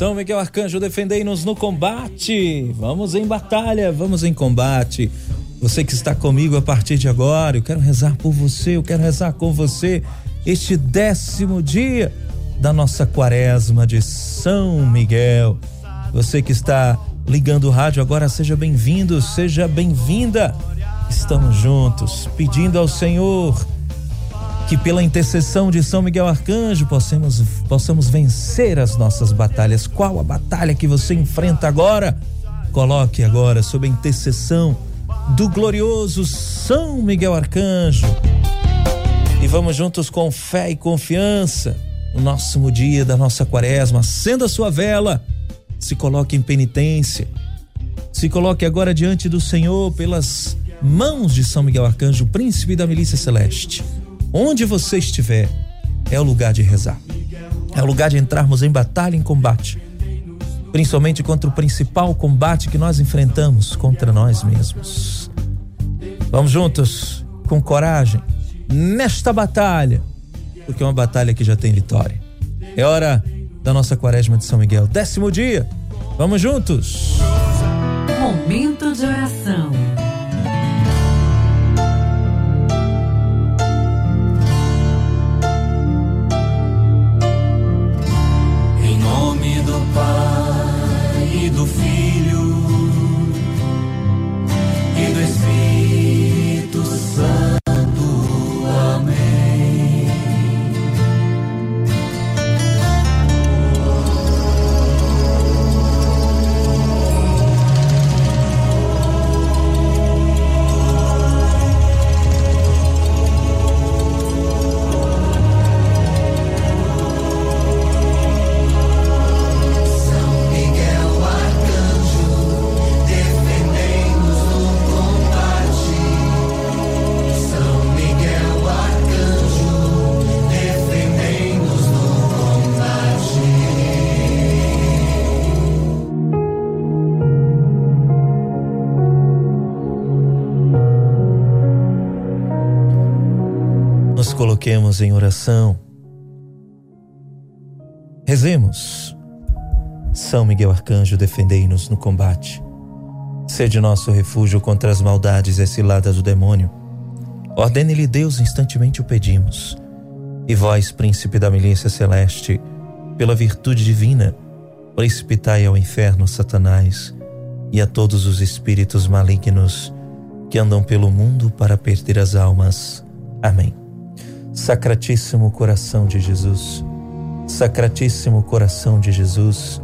São Miguel Arcanjo, defendei-nos no combate. Vamos em batalha, vamos em combate. Você que está comigo a partir de agora, eu quero rezar por você, eu quero rezar com você este décimo dia da nossa quaresma de São Miguel. Você que está ligando o rádio agora, seja bem-vindo, seja bem-vinda. Estamos juntos, pedindo ao Senhor que pela intercessão de São Miguel Arcanjo possamos, possamos vencer as nossas batalhas. Qual a batalha que você enfrenta agora? Coloque agora sob a intercessão do glorioso São Miguel Arcanjo. E vamos juntos com fé e confiança no nosso dia da nossa quaresma. Acenda a sua vela, se coloque em penitência, se coloque agora diante do Senhor pelas mãos de São Miguel Arcanjo, príncipe da milícia celeste Onde você estiver, é o lugar de rezar. É o lugar de entrarmos em batalha, em combate. Principalmente contra o principal combate que nós enfrentamos contra nós mesmos. Vamos juntos, com coragem, nesta batalha, porque é uma batalha que já tem vitória. É hora da nossa quaresma de São Miguel, décimo dia. Vamos juntos! Momento de oração. Coloquemos em oração. Rezemos. São Miguel Arcanjo, defendei-nos no combate. Sede nosso refúgio contra as maldades e ciladas do demônio. Ordene-lhe Deus, instantemente o pedimos. E vós, príncipe da milícia celeste, pela virtude divina, precipitai ao inferno Satanás e a todos os espíritos malignos que andam pelo mundo para perder as almas. Amém. Sacratíssimo coração de Jesus, Sacratíssimo coração de Jesus,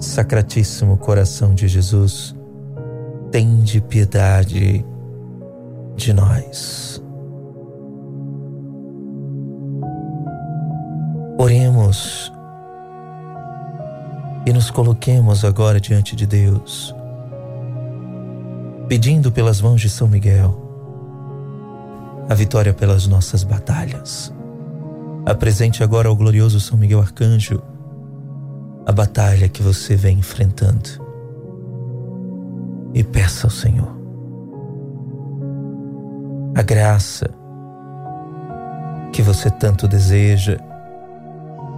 Sacratíssimo coração de Jesus, tende piedade de nós. Oremos e nos coloquemos agora diante de Deus, pedindo pelas mãos de São Miguel a vitória pelas nossas batalhas. Apresente agora ao glorioso São Miguel Arcanjo a batalha que você vem enfrentando. E peça ao Senhor a graça que você tanto deseja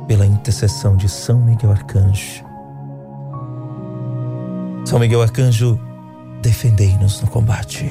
pela intercessão de São Miguel Arcanjo. São Miguel Arcanjo, defendei-nos no combate.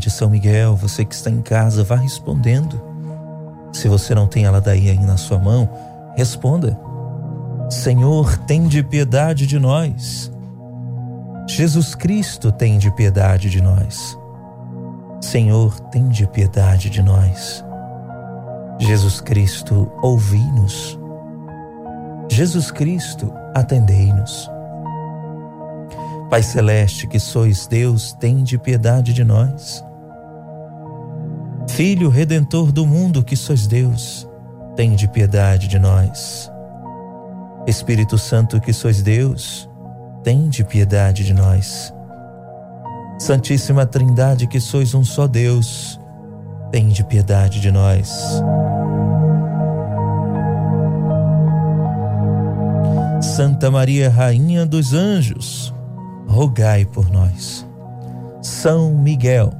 De São Miguel. Você que está em casa, vá respondendo. Se você não tem a ladainha aí na sua mão, responda: Senhor, tem de piedade de nós. Jesus Cristo tem de piedade de nós. Senhor, tem de piedade de nós. Jesus Cristo, ouvi-nos. Jesus Cristo, atendei-nos. Pai Celeste, que sois Deus, tende piedade de nós. Filho Redentor do mundo, que sois Deus, tende piedade de nós. Espírito Santo, que sois Deus, tende piedade de nós. Santíssima Trindade, que sois um só Deus, tende piedade de nós. Santa Maria, Rainha dos Anjos, rogai por nós. São Miguel,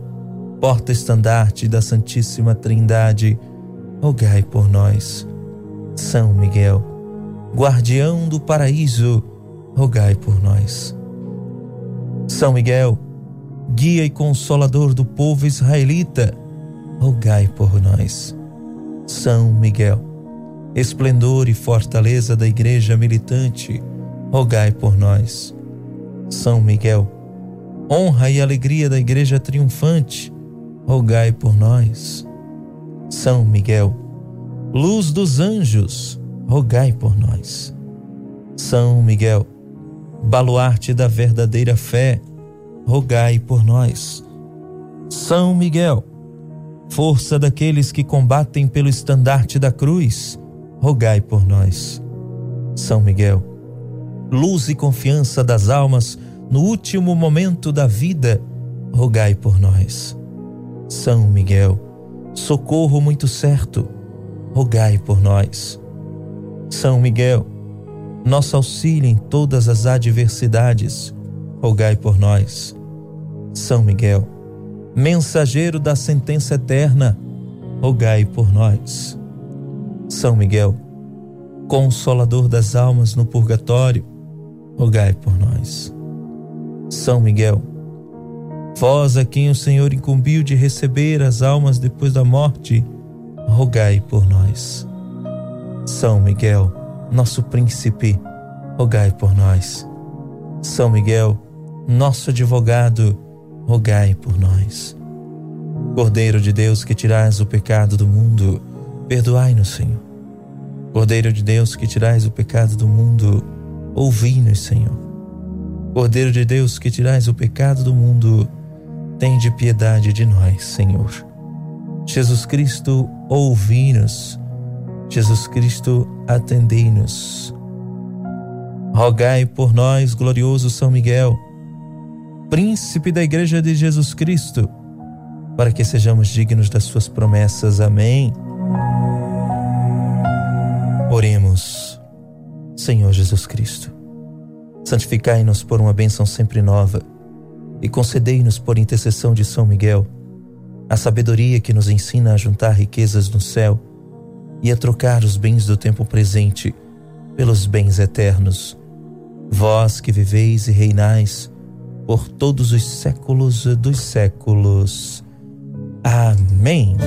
porta-estandarte da Santíssima Trindade, rogai por nós. São Miguel, guardião do paraíso, rogai por nós. São Miguel, guia e consolador do povo israelita, rogai por nós. São Miguel, esplendor e fortaleza da igreja militante, rogai por nós. São Miguel, honra e alegria da igreja triunfante, rogai por nós. São Miguel, luz dos anjos, rogai por nós. São Miguel, baluarte da verdadeira fé, rogai por nós. São Miguel, força daqueles que combatem pelo estandarte da cruz, rogai por nós. São Miguel, luz e confiança das almas no último momento da vida, rogai por nós. São Miguel, socorro muito certo, rogai por nós. São Miguel, nosso auxílio em todas as adversidades, rogai por nós. São Miguel, mensageiro da sentença eterna, rogai por nós. São Miguel, consolador das almas no purgatório, rogai por nós. São Miguel, vós a quem o Senhor incumbiu de receber as almas depois da morte, rogai por nós. São Miguel, nosso príncipe, rogai por nós. São Miguel, nosso advogado, rogai por nós. Cordeiro de Deus que tirais o pecado do mundo, Perdoai-nos, Senhor. Cordeiro de Deus que tirais o pecado do mundo, ouvi-nos, Senhor. Cordeiro de Deus que tirais o pecado do mundo, tende piedade de nós, Senhor. Jesus Cristo, ouvi-nos. Jesus Cristo, atendei-nos. Rogai por nós, glorioso São Miguel, príncipe da Igreja de Jesus Cristo, para que sejamos dignos das suas promessas. Amém. Oremos, Senhor Jesus Cristo, santificai-nos por uma bênção sempre nova e concedei-nos por intercessão de São Miguel a sabedoria que nos ensina a juntar riquezas no céu e a trocar os bens do tempo presente pelos bens eternos. Vós que viveis e reinais por todos os séculos dos séculos. Amém.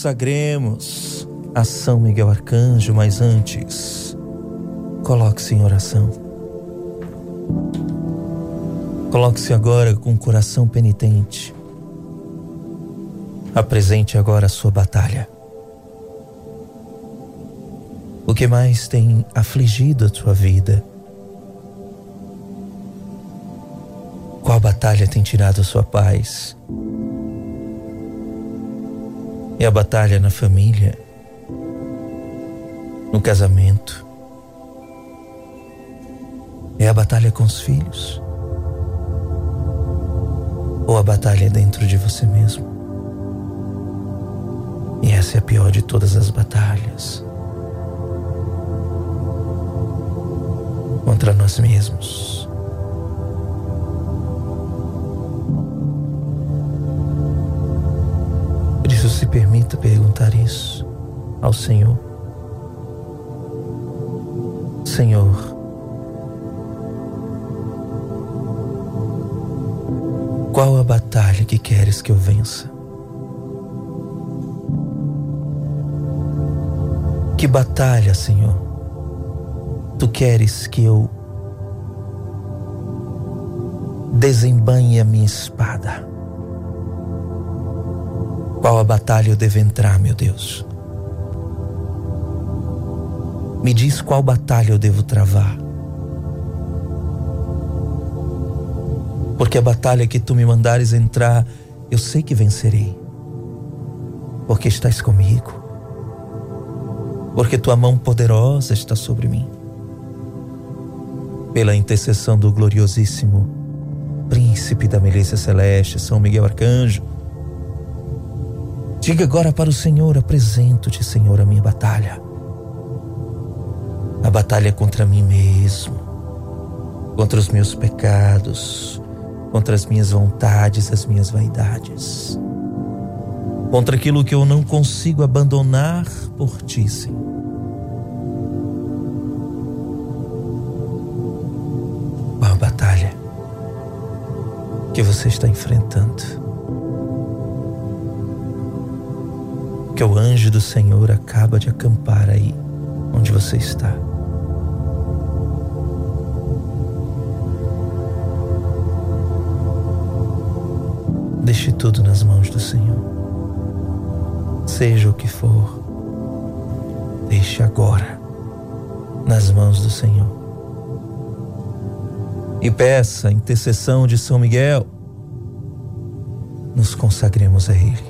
Consagremos a São Miguel Arcanjo, mas antes, coloque-se em oração. Coloque-se agora com o coração penitente. Apresente agora a sua batalha. O que mais tem afligido a sua vida? Qual batalha tem tirado a sua paz? É a batalha na família, no casamento, é a batalha com os filhos, ou a batalha dentro de você mesmo. E essa é a pior de todas as batalhas. contra nós mesmos. Se permita perguntar isso ao Senhor. Senhor, qual a batalha que queres que eu vença? Que batalha, Senhor? tu queres que eu desembanhe a minha espada? Qual a batalha eu devo entrar, meu Deus? Me diz qual batalha eu devo travar. Porque a batalha que tu me mandares entrar, eu sei que vencerei. Porque estás comigo. Porque tua mão poderosa está sobre mim pela intercessão do gloriosíssimo Príncipe da Milícia Celeste, São Miguel Arcanjo. Diga agora para o Senhor: apresento-te, Senhor, a minha batalha. A batalha contra mim mesmo, contra os meus pecados, contra as minhas vontades, as minhas vaidades, contra aquilo que eu não consigo abandonar por ti, Senhor. que você está enfrentando. Que o anjo do Senhor acaba de acampar aí onde você está. Deixe tudo nas mãos do Senhor. Seja o que for, deixe agora nas mãos do Senhor e peça a intercessão de São Miguel, nos consagremos a Ele.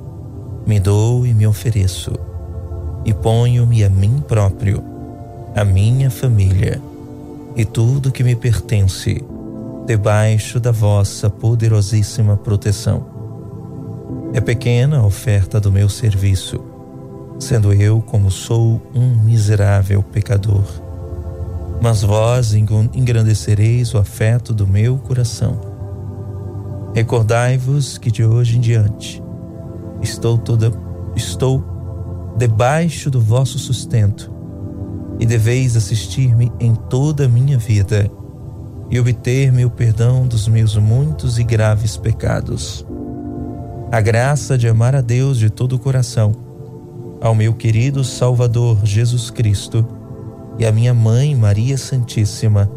me dou e me ofereço, e ponho-me a mim próprio, a minha família e tudo que me pertence, debaixo da vossa poderosíssima proteção. É pequena a oferta do meu serviço, sendo eu como sou um miserável pecador mas vós engrandecereis o afeto do meu coração. Recordai-vos que de hoje em diante estou toda estou debaixo do vosso sustento e deveis assistir-me em toda a minha vida e obter-me o perdão dos meus muitos e graves pecados. A graça de amar a Deus de todo o coração, ao meu querido Salvador Jesus Cristo, e a minha mãe, Maria Santíssima,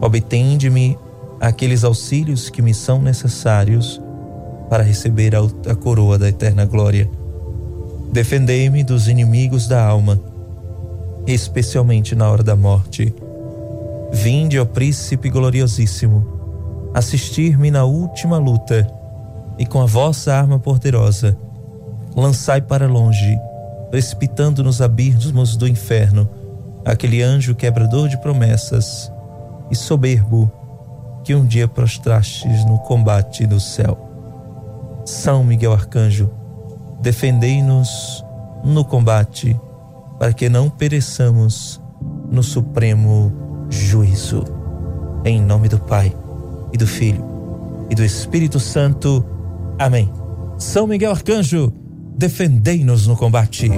obtende-me aqueles auxílios que me são necessários para receber a coroa da eterna glória. Defendei-me dos inimigos da alma, especialmente na hora da morte. Vinde, ó Príncipe gloriosíssimo, assistir-me na última luta, e com a vossa arma poderosa, lançai para longe, precipitando nos abismos do inferno, aquele anjo quebrador de promessas e soberbo que um dia prostrastes no combate do céu. São Miguel Arcanjo, defendei-nos no combate, para que não pereçamos no supremo juízo. Em nome do Pai, e do Filho, e do Espírito Santo. Amém. São Miguel Arcanjo, defendei-nos no combate.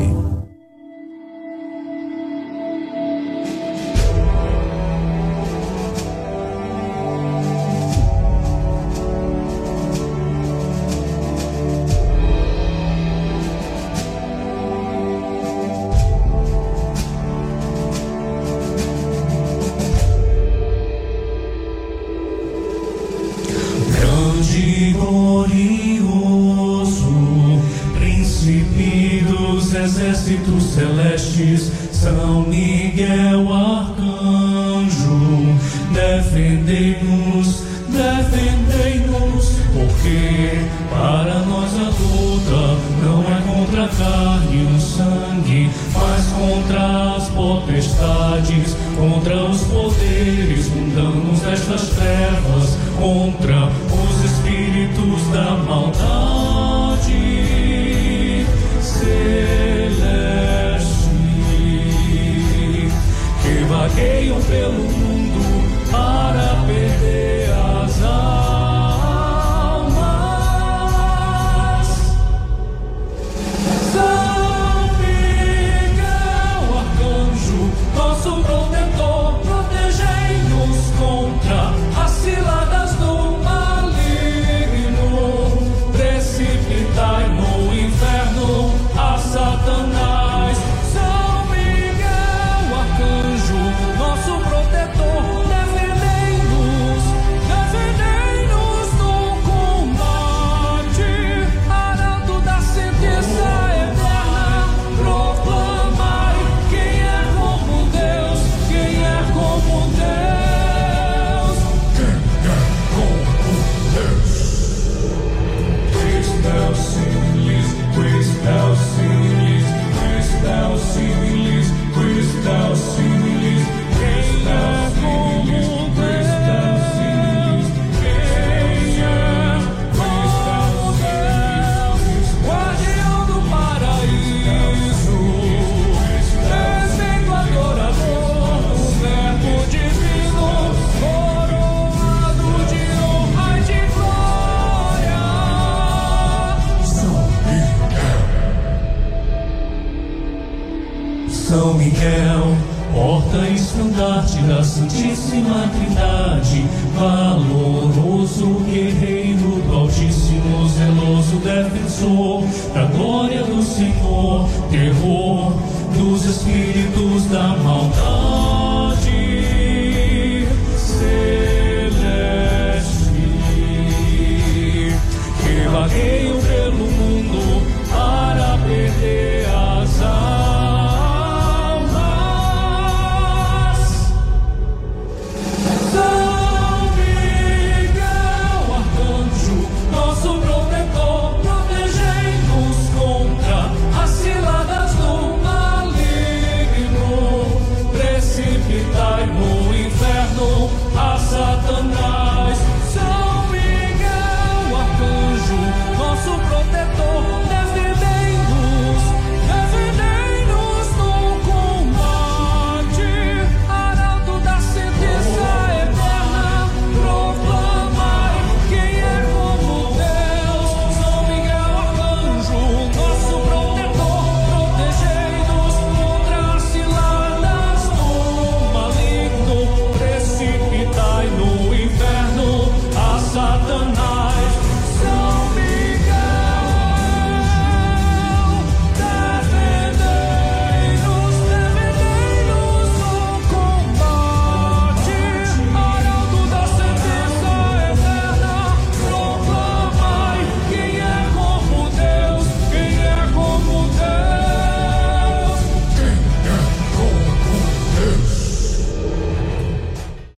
defendei-nos, defendei-nos, porque para nós a luta não é contra a carne e o sangue, mas contra as potestades, contra os poderes mundanos destas trevas, contra os espíritos da maldade. Celeste que vagueiam pelo mundo São Miguel, porta estandarte da Santíssima Trindade, valoroso guerreiro do Altíssimo, zeloso defensor da glória do Senhor, terror dos espíritos da maldade. Celeste, que vagueia